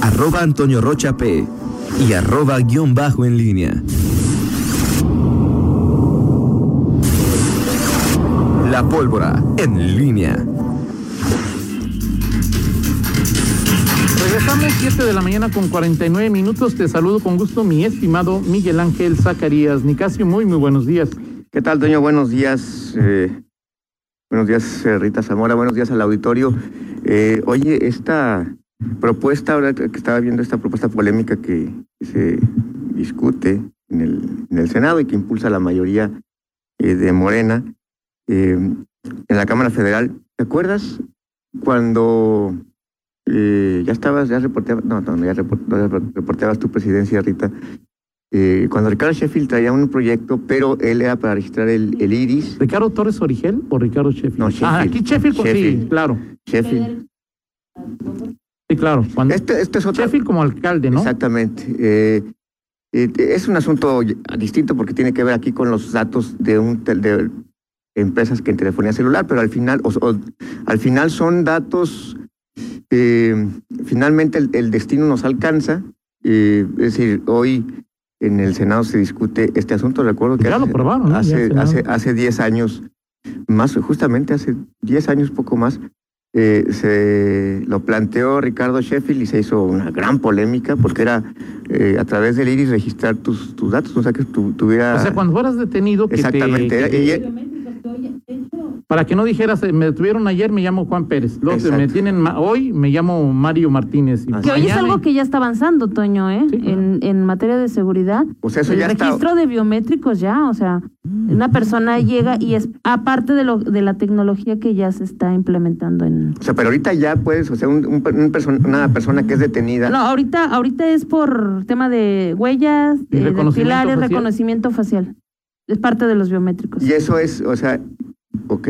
arroba Antonio Rocha P y arroba guion bajo en línea. La pólvora en línea. Regresamos 7 de la mañana con 49 minutos. Te saludo con gusto, mi estimado Miguel Ángel Zacarías. Nicasio, muy, muy buenos días. ¿Qué tal, Toño? Buenos días. Eh, buenos días, eh, Rita Zamora. Buenos días al auditorio. Eh, oye, esta propuesta, ahora que estaba viendo esta propuesta polémica que, se discute en el, en el, Senado y que impulsa la mayoría eh, de Morena eh, en la Cámara Federal. ¿Te acuerdas cuando eh, ya estabas, ya reporteabas, no, no, ya reporteabas tu presidencia, Rita? Eh, cuando Ricardo Sheffield traía un proyecto, pero él era para registrar el, el iris. ¿Ricardo Torres Origel o Ricardo Sheffield? No, Sheffield. Ah, aquí Sheffield, Sheffield. sí, claro. Sheffield. Sí, claro. Cuando, Este, este es otro. Sheffield como alcalde, ¿no? Exactamente. Eh, eh, es un asunto distinto porque tiene que ver aquí con los datos de un de empresas que en telefonía celular, pero al final, o- o- al final son datos. eh, finalmente el, el destino nos alcanza. eh, es decir, hoy en el Senado se discute este asunto. Recuerdo que Ya lo hace, aprobaron, ¿no? Ya hace, hace, hace 10 años, más justamente hace 10 años, poco más, eh, se lo planteó Ricardo Sheffield y se hizo una gran polémica porque era eh, a través del iris registrar tus, tus datos, o sea que tu, tuviera... O sea, cuando fueras detenido, que te- Exactamente, que te- para que no dijeras, me detuvieron ayer, me llamo Juan Pérez. Se me tienen hoy, me llamo Mario Martínez. Y Que hoy es algo que ya está avanzando, Toño, ¿eh? Sí, claro. en, en materia de seguridad. O sea, eso el ya está- registro de biométricos ya, o sea, una persona llega y es aparte de lo de la tecnología que ya se está implementando en O sea, pero ahorita ya puedes, o sea, un, un una persona que es detenida... No, ahorita ahorita es por tema de huellas, Y de facial. reconocimiento facial. Es parte de los biométricos. Y eso es, o sea, ok.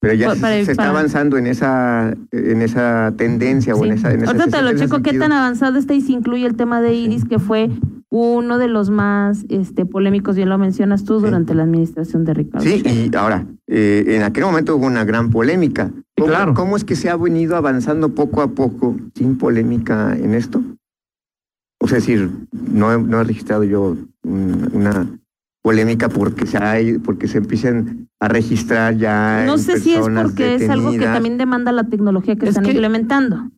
Pero ya se, para- se está avanzando en esa, en esa tendencia o en esa... En esa- Ahorita te lo checo qué tan avanzado está y si incluye el tema de Iris, que fue uno de los más este polémicos, bien lo mencionas tú, Sí. durante la administración de Ricardo. Sí, y ahora, eh, en aquel momento hubo una gran polémica. ¿Cómo, claro. ¿Cómo es que se ha venido avanzando poco a poco sin polémica en esto? O sea, es decir, no he, no he registrado yo un- una polémica porque se, hay, porque se empiecen a registrar ya No en sé si es personas porque es algo que detenidas. también demanda la tecnología que Es están que- implementando.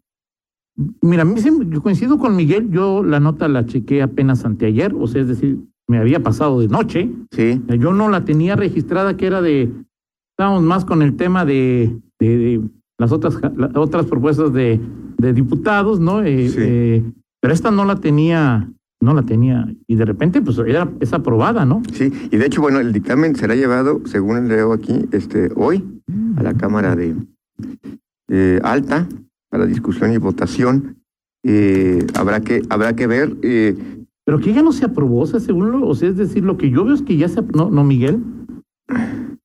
Mira, a mí sí, yo coincido con Miguel, yo la nota la chequé apenas anteayer, o sea, es decir, me había pasado de noche, Sí, yo no la tenía registrada, que era de, estábamos más con el tema de, de, de las otras las otras propuestas de, de diputados, ¿no? Eh, Sí. eh, pero esta no la tenía, no la tenía, y de repente, pues, era, es aprobada, ¿no? sí. Y de hecho, bueno, el dictamen será llevado, según leo aquí, este, hoy a la Cámara de eh, Alta para discusión y votación. Eh, habrá que habrá que ver. eh, Pero que ya no se aprobó, o sea, según lo, o sea, es decir, lo que yo veo es que ya se, no, no, Miguel,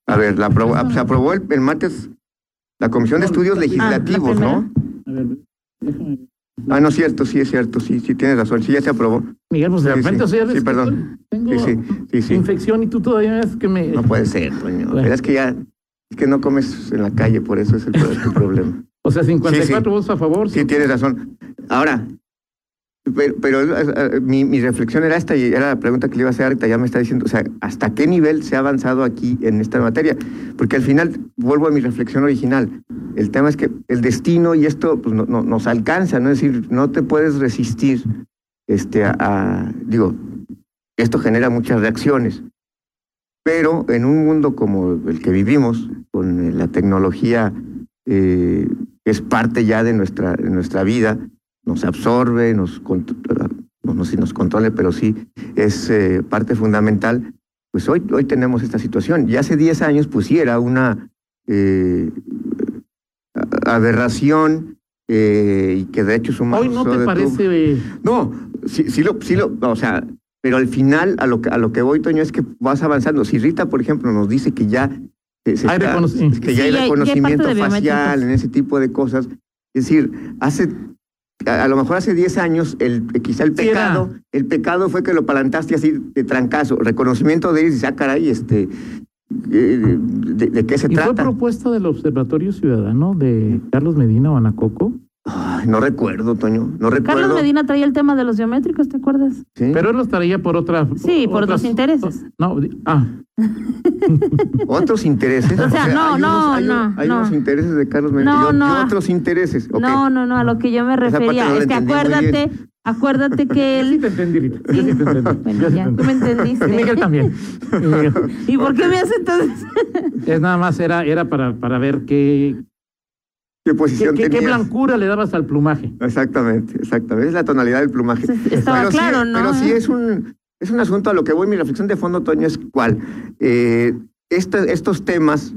a ver, la aprobó- se aprobó el, el martes la Comisión de Estudios Legislativos, ¿no? a ver, déjame. Ah, no es cierto, sí es cierto, sí, sí tienes razón, sí ya se aprobó. Miguel, pues de Sí, repente, sí. o sea, Sí, perdón. tengo Sí, sí, sí, infección y tú todavía ves que me... No puede ser, Toño. Bueno. Pero es que ya, es que no comes en la calle, por eso es el, pro- el problema. O sea, 54 Sí, sí. votos a favor. Sí, tienes razón. Ahora, pero, pero, eh, mi, mi reflexión era esta y era la pregunta que le iba a hacer ahorita, ya me está diciendo, o sea, ¿hasta qué nivel se ha avanzado aquí en esta materia? Porque al final, vuelvo a mi reflexión original, el tema es que el destino y esto pues, no, no- nos alcanza, ¿no? Es decir, no te puedes resistir este, a, a- digo, esto genera muchas reacciones, pero en un mundo como el que vivimos, con eh, la tecnología eh, es parte ya de nuestra, de nuestra vida, nos absorbe, nos controla, no, no sé si nos controle, pero sí es eh, parte fundamental. Pues hoy, hoy tenemos esta situación. Y hace 10 años, pues sí, era una eh, aberración eh, y que de hecho. Hoy no te parece... no, sí, sí lo, sí lo, o sea, pero al final a lo que a lo que voy, Toño, es que vas avanzando. Si Rita, por ejemplo, nos dice que ya eh, se Hay está- reconoci- que ya Sí, hay ya hay- ya hay reconocimiento parte de facial en ese tipo de cosas, es decir, hace a, a lo mejor hace 10 años el quizá el Sí, pecado, el pecado fue que lo palantaste así de trancazo, reconocimiento de iris, ah, caray, este eh, de, de qué se Y fue trata? propuesta del Observatorio Ciudadano de Carlos Medina o Anacoco. Ay, no recuerdo, Toño, no recuerdo. Carlos Medina traía el tema de los biométricos, ¿te acuerdas? Sí. Pero él los traía por otra. Sí, por otros intereses. No, ah, Otros intereses. O sea, no, hay no, unos, hay, no, hay no. unos intereses de Carlos Medina. No, y otros intereses. No, no, no, a lo que yo me refería no es que acuérdate, acuérdate que yo sí él... te entendí, Rita. Sí. sí te entendí. Bueno, ya, tú me entendiste. Y Miguel también. ¿Y por qué me hace entonces? Es nada más, era, era para, para ver qué, ¿Qué qué, posición qué- qué tenías? blancura le dabas al plumaje. Exactamente, exactamente. Es la tonalidad del plumaje. Sí, estaba Pero sí- claro, ¿no? Pero sí es un, es un asunto a lo que voy. Mi reflexión de fondo, Toño, es cuál. Eh, este- estos temas,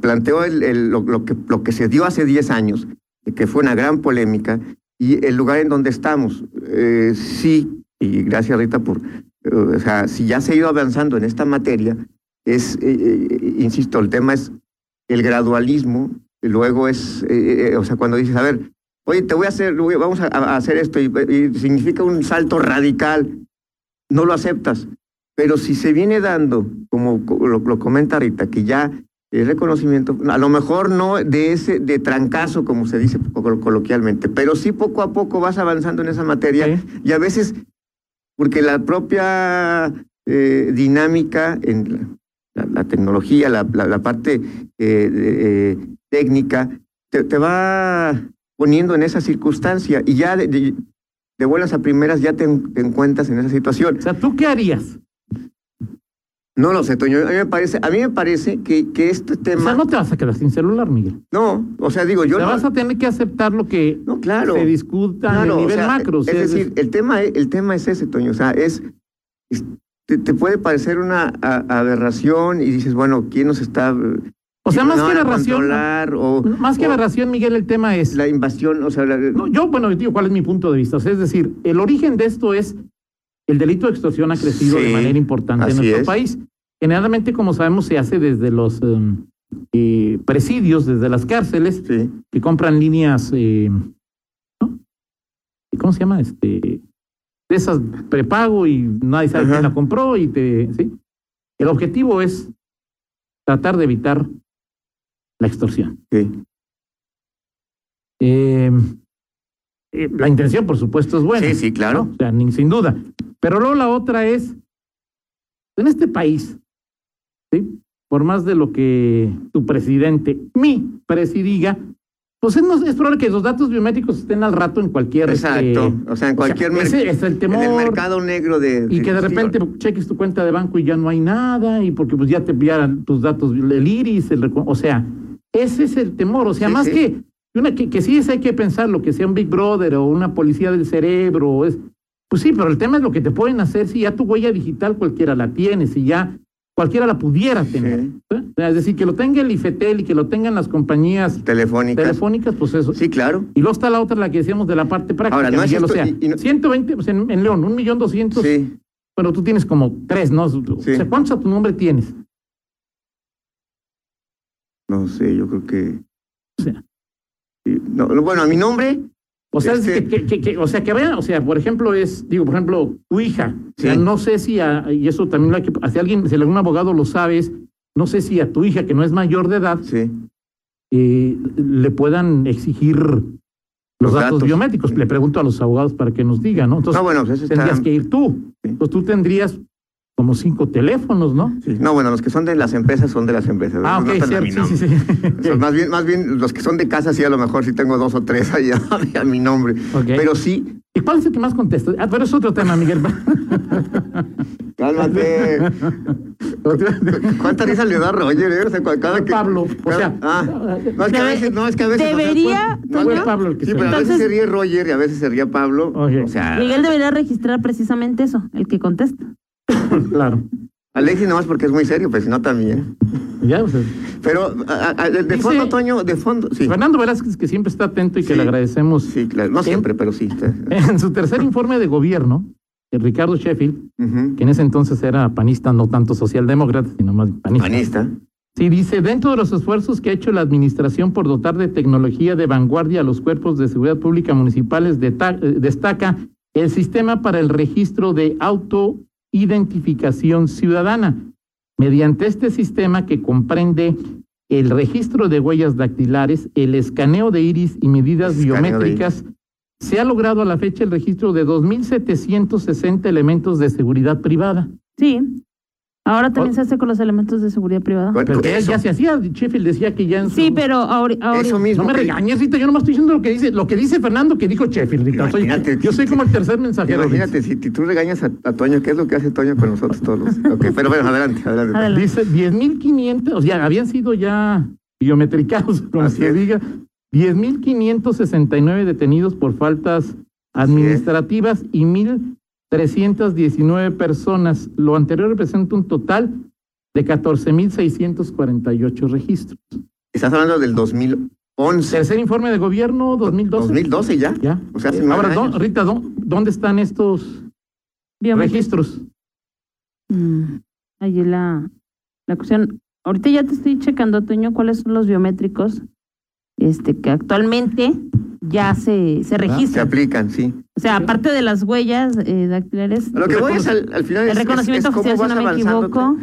planteó el, el- lo, lo que, lo que se dio hace 10 años, que fue una gran polémica, y el lugar en donde estamos. Eh, sí, y gracias Rita por, eh, o sea, si ya se ha ido avanzando en esta materia, es, eh, eh, insisto, el tema es el gradualismo, y luego es, eh, eh, o sea, cuando dices, a ver, oye, te voy a hacer, vamos a, a hacer esto, y, y significa un salto radical, no lo aceptas. Pero si se viene dando, como co- lo, lo comenta Rita, que ya el reconocimiento, a lo mejor no de ese, de trancazo, como se dice colo- coloquialmente, pero sí poco a poco vas avanzando en esa materia Sí. y a veces, porque la propia eh, dinámica en la, la- la tecnología, la, la- parte eh, eh, técnica, te, te va poniendo en esa circunstancia y ya de, de- de buenas a primeras ya te, en- te encuentras en esa situación. O sea, ¿tú qué harías? No lo sé, Toño. A mí me parece, a mí me parece que, que este O tema. sea, no te vas a quedar sin celular, Miguel. no, o sea, digo, yo Te no. vas a tener que aceptar lo que No, claro. se discuta Claro, o el nivel sea, macro. o sea, es decir, el tema, el tema es ese, Toño. O sea, es. es- te, te puede parecer una a- aberración y dices, bueno, ¿quién nos está. O sea, más que aberración? O, más que aberración, Miguel, el tema es... La invasión, o sea, la- No, yo, bueno, digo, ¿cuál es mi punto de vista? O sea, es decir, el origen de esto es el delito de extorsión ha crecido de manera importante en nuestro es. país. Generalmente, como sabemos, se hace desde los em, eh, presidios, desde las cárceles, sí. que compran líneas, eh, ¿no? ¿Y ¿Cómo se llama? Este, de esas prepago y nadie sabe Ajá. quién la compró y te, ¿sí? El objetivo es tratar de evitar la extorsión. sí. Eh, eh, la intención, por supuesto, es buena. Sí, sí, claro. ¿no? O sea, ni- sin duda. Pero luego la otra es, en este país, ¿sí? por más de lo que tu presidente, mi presidiga, pues es, no- es probable que los datos biométricos estén al rato en cualquier... este, Exacto. O sea, en cualquier ese es el temor. En el mercado negro de. Y que de repente cheques tu cuenta de banco y ya no hay nada, y porque pues ya te enviaran tus datos, el iris, el o sea, ese es el temor, o sea, Sí, más sí. que, una, que, que sí es, hay que pensar lo que sea un Big Brother o una policía del cerebro, o es, pues sí, pero el tema es lo que te pueden hacer si ya tu huella digital cualquiera la tiene, si ya cualquiera la pudiera tener. Sí. ¿eh? O sea, Es decir, que lo tenga el IFETEL y que lo tengan las compañías Telefónica. telefónicas, pues eso. Sí, claro. Y luego está la otra, la que decíamos de la parte práctica, Ahora, no es Miguel, o esto- sea, y- y no- 120, pues en, en León, un millón doscientos Sí. bueno, tú tienes como tres, ¿no? O Sí. sea, ¿cuántos a tu nombre tienes? No sé, yo creo que. O sea, sí. No, no, bueno, a mi nombre. o sea, es Este- que, que- que- que- o sea, que vean, o sea, por ejemplo, es, digo, por ejemplo, tu hija, o sea, Sí. no sé si, a- y eso también lo hay que, si alguien, si algún abogado lo sabe, es, no sé si a tu hija, que no es mayor de edad, Sí. eh, le puedan exigir los, Los datos, datos. biométricos. Le pregunto a los abogados para que nos digan, ¿no? Entonces, No, bueno, pues está. tendrías que ir tú. Sí. Pues tú tendrías como cinco teléfonos, ¿no? Sí. No, bueno, los que son de las empresas son de las empresas. Ah, ok, cierto, sí, sí, nombre. sí. O sea, más bien, más bien los que son de casa, sí, a lo mejor sí tengo dos o tres ahí a, a mi nombre. Pero sí, ¿Y cuál es el que más contesta? Ah, pero es otro tema, Miguel. cálmate. ¿Cuánta risa le da a Roger? eh? O sea, cada que, Pablo, o sea, ah, no, es que a veces, no, es que a veces. o sea, debería, pues, No Pablo el que Sí, pero a veces se ríe Roger y a veces se ríe Pablo. Ok. O sea, Miguel debería registrar precisamente eso, el que contesta. claro. Alexis nomás porque es muy serio, pues si no también. Ya, o sea, Pero a- a- de, Dice- fondo, Toño, de fondo, sí. Fernando Velázquez, que siempre está atento y que Sí. le agradecemos. Sí, claro. No siempre, pero sí. está- En su tercer informe de gobierno, el Ricardo Sheffield, que en ese entonces era panista, no tanto socialdemócrata, sino más panista. Panista. Sí, dice, dentro de los esfuerzos que ha hecho la administración por dotar de tecnología de vanguardia a los cuerpos de seguridad pública municipales, eh, destaca el sistema para el registro de autoidentificación ciudadana. Mediante este sistema que comprende el registro de huellas dactilares, el escaneo de iris y medidas Escaneo biométricas, se ha logrado a la fecha el registro de 2.760 elementos de seguridad privada. Sí. Ahora también Oh. se hace con los elementos de seguridad privada. Pero ya, eso. ya se hacía, Sheffield decía que ya en su- Sí, pero ahora, ahora Eso mismo. No me que- regañes, Rita, yo nomás estoy diciendo lo que dice, lo que dice Fernando que dijo Sheffield, Rita. Soy- yo soy como el tercer mensajero. Imagínate, si tú regañas a, a Toño, ¿qué es lo que hace Toño con nosotros todos? los- Ok, pero bueno, adelante, adelante. Adelante. Dice 10.500, o sea, habían sido ya biometricados, como Así se es. diga, 10.569 detenidos por faltas administrativas y 1.319 personas. Lo anterior representa un total de 14.648 registros. Estás hablando del 2011. Tercer informe de gobierno, 2012. 2012 ya. Ya. O sea, hace Eh, Ahora, ¿dó- años. Rita, ¿dó- ¿dónde están estos registros? Mm, Allí la, la cuestión. Ahorita ya te estoy checando, Toño, cuáles son los biométricos este, que actualmente ya se, se Se registran. aplican, sí. O sea, aparte de las huellas eh, dactilares, Lo que voy es al, al final el es, es- reconocimiento es cómo oficial, si vas no me avanzando. equivoco.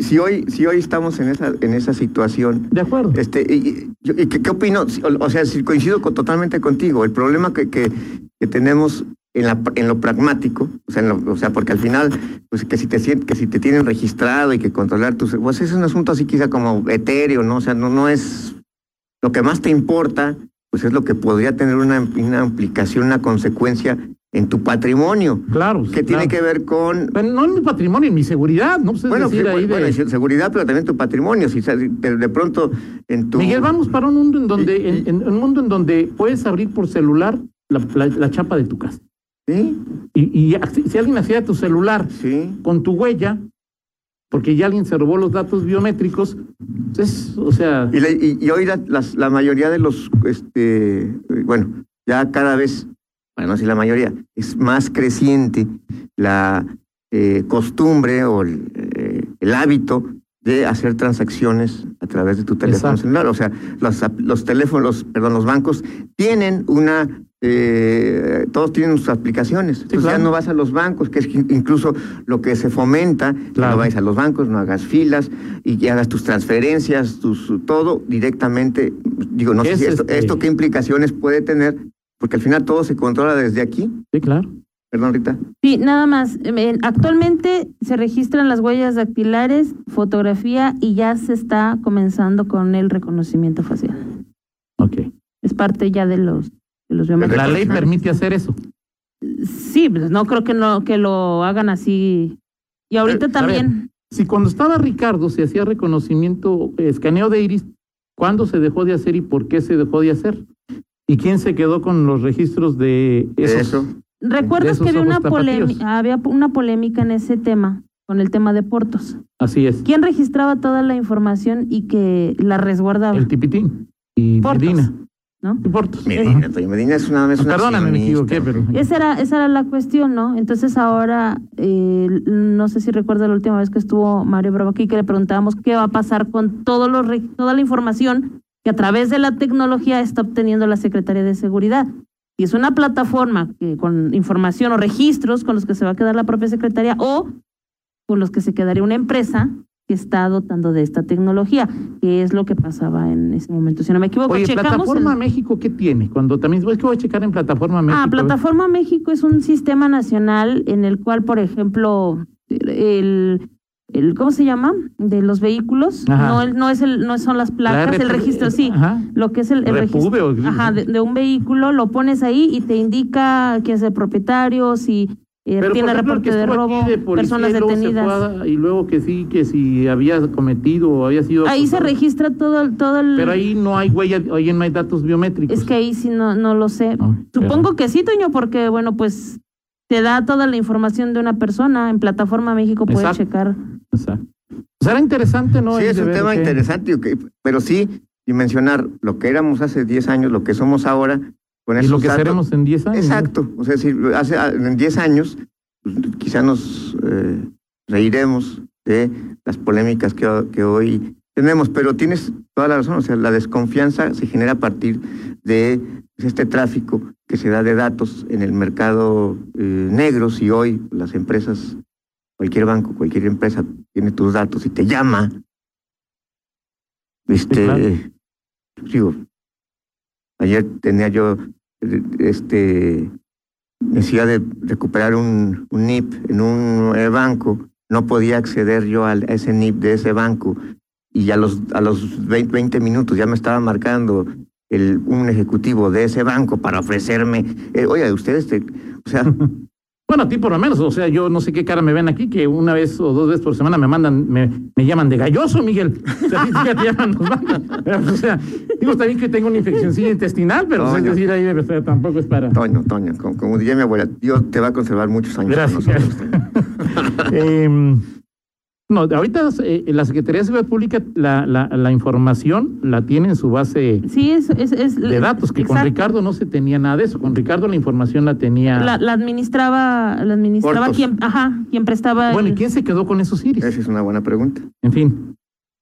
Si hoy, si hoy estamos en esa, en esa situación, De acuerdo. Este, y, y- yo- y ¿qué, qué opino? O, sea, si coincido con- totalmente contigo, el problema que, que, que tenemos en, la, en lo pragmático, o sea, en lo- o sea, porque al final, pues que si te que si te tienen registrado y que controlar tus, pues es un asunto así quizá como etéreo, ¿no? O sea, no, no es lo que más te importa, pues es lo que podría tener una, una implicación, una consecuencia en tu patrimonio, Claro. que tiene claro. que ver con Pero no en mi patrimonio, en mi seguridad, ¿no? Pues es bueno, decir, sí, ahí bueno, de- y seguridad, pero también tu patrimonio. Si de, pronto en tu Miguel, vamos para un mundo en donde, Y- en, en un mundo en donde puedes abrir por celular la, la- la chapa de tu casa. sí, Y, si, alguien accede a tu celular sí. con tu huella, porque ya alguien se robó los datos biométricos, es, o sea, Y, la- y- y hoy la, las- la mayoría de los, este, bueno, ya cada vez, bueno, si la mayoría, es más creciente la eh, costumbre o el, eh, el hábito de hacer transacciones a través de tu teléfono Exacto. celular. O sea, los, los teléfonos, perdón, los bancos tienen una, eh, todos tienen sus aplicaciones. Entonces claro. ya no vas a los bancos, que es que incluso lo que se fomenta, Claro. no vayas a los bancos, no hagas filas y que hagas tus transferencias, tus todo directamente. Digo, no sé si esto, este- esto qué implicaciones puede tener, porque al final todo se controla desde aquí. sí, claro. Perdón, Rita. Sí, nada más. Eh, Actualmente se registran las huellas dactilares, fotografía y ya se está comenzando con el reconocimiento facial. Ok. Es parte ya de los los biométricos. La ley permite hacer eso. Sí, pues no creo que no que lo hagan así. Y ahorita Eh, también. Si cuando estaba Ricardo se hacía reconocimiento, escaneo de iris, ¿cuándo se dejó de hacer y por qué se dejó de hacer? ¿Y quién se quedó con los registros de esos? Eso. ¿Recuerdas esos que había una, polémica, había una polémica en ese tema, con el tema de Portos? Así es. ¿Quién registraba toda la información y que la resguardaba? El tipitín y Portos, Medina. ¿No? Y Portos. Medina. Toño Medina es una, es una Perdóname, me equivoqué, pero. Esa era, esa era la cuestión, ¿no? Entonces ahora, eh, no sé si recuerda la última vez que estuvo Mario Bravo aquí, que le preguntábamos qué va a pasar con todos los, re- toda la información que a través de la tecnología está obteniendo la Secretaría de Seguridad. Si es una plataforma que, con información o registros con los que se va a quedar la propia Secretaría o con los que se quedaría una empresa que está dotando de esta tecnología, que es lo que pasaba en ese momento. Si no me equivoco, Oye, checamos Plataforma el- México, ¿qué tiene? Cuando también, es que voy a checar en Plataforma México. Ah, Plataforma México es un sistema nacional en el cual, por ejemplo, el, el ¿cómo se llama? De los vehículos. Ajá. No, no es el, no son las La placas, el registro, sí. Ajá. Lo que es el, el registro ajá, de, de un vehículo, lo pones ahí y te indica quién es el propietario, si eh, Pero, tiene reporte que de robo, aquí de policía personas y luego se detenidas. a- y luego que sí, que si había cometido o había sido. Ahí se acusado. registra todo, el- todo el... Pero ahí no hay huella, ahí no hay datos biométricos. Es que ahí sí no, no lo sé. No, Supongo que sí, Toño, porque, bueno, pues te da toda la información de una persona. En Plataforma México puedes Exacto. checar. Exacto. Será interesante, ¿no? Sí, es un tema qué- interesante, ok, pero sí dimensionar lo que éramos hace 10 años, lo que somos ahora, con Y lo que datos. seremos en 10 años. Exacto, o sea, si hace en 10 años pues, quizá nos eh, reiremos de las polémicas que, que hoy tenemos, pero tienes toda la razón, o sea, la desconfianza se genera a partir de pues, este tráfico que se da de datos en el mercado eh, negro, si hoy las empresas, cualquier banco, cualquier empresa tiene tus datos y te llama Este, claro. digo, ayer tenía yo este necesidad de recuperar un, un NIP en un banco, no podía acceder yo a ese NIP de ese banco. Y a los, a los 20, 20 minutos ya me estaba marcando el, un ejecutivo de ese banco para ofrecerme, eh, oiga, ustedes, te, o sea, Bueno, a ti por lo menos, o sea, yo no sé qué cara me ven aquí, que una vez o dos veces por semana me mandan, me, me llaman de galloso, Miguel. O sea, a ti ya te llaman, nos mandan. O sea, digo, está bien que tengo una infeccióncilla intestinal, pero o sea, es decir, ahí o sea, tampoco es para... Toño, Toño, como, como diría mi abuela, Dios te va a conservar muchos años. con nosotros. no, ahorita eh, la Secretaría de Seguridad Pública, la, la, la información la tiene en su base Sí, es, es, es de datos, que con exacto. Ricardo no se tenía nada de eso. Con Ricardo la información la tenía... La, la administraba, la administraba Cortos. quien, ajá, quien prestaba. Bueno, ¿y el- quién se quedó con esos iris? Esa es una buena pregunta. En fin.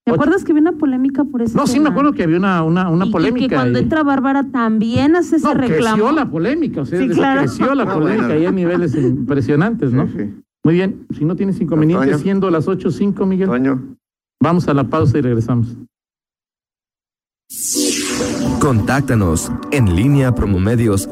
¿Te acuerdas que había una polémica por eso? No, sí me acuerdo que había una, una, una Y- polémica. Y que cuando y- entra Bárbara también hace ese no, reclamo. creció la polémica, o sea, Sí, claro. creció la No, polémica bueno. y hay niveles impresionantes, ¿no? Sí, sí. Muy bien, si no tienes inconveniente, Toño. siendo las 8.05, Miguel, Toño, vamos a la pausa y regresamos. Contáctanos en línea promomedios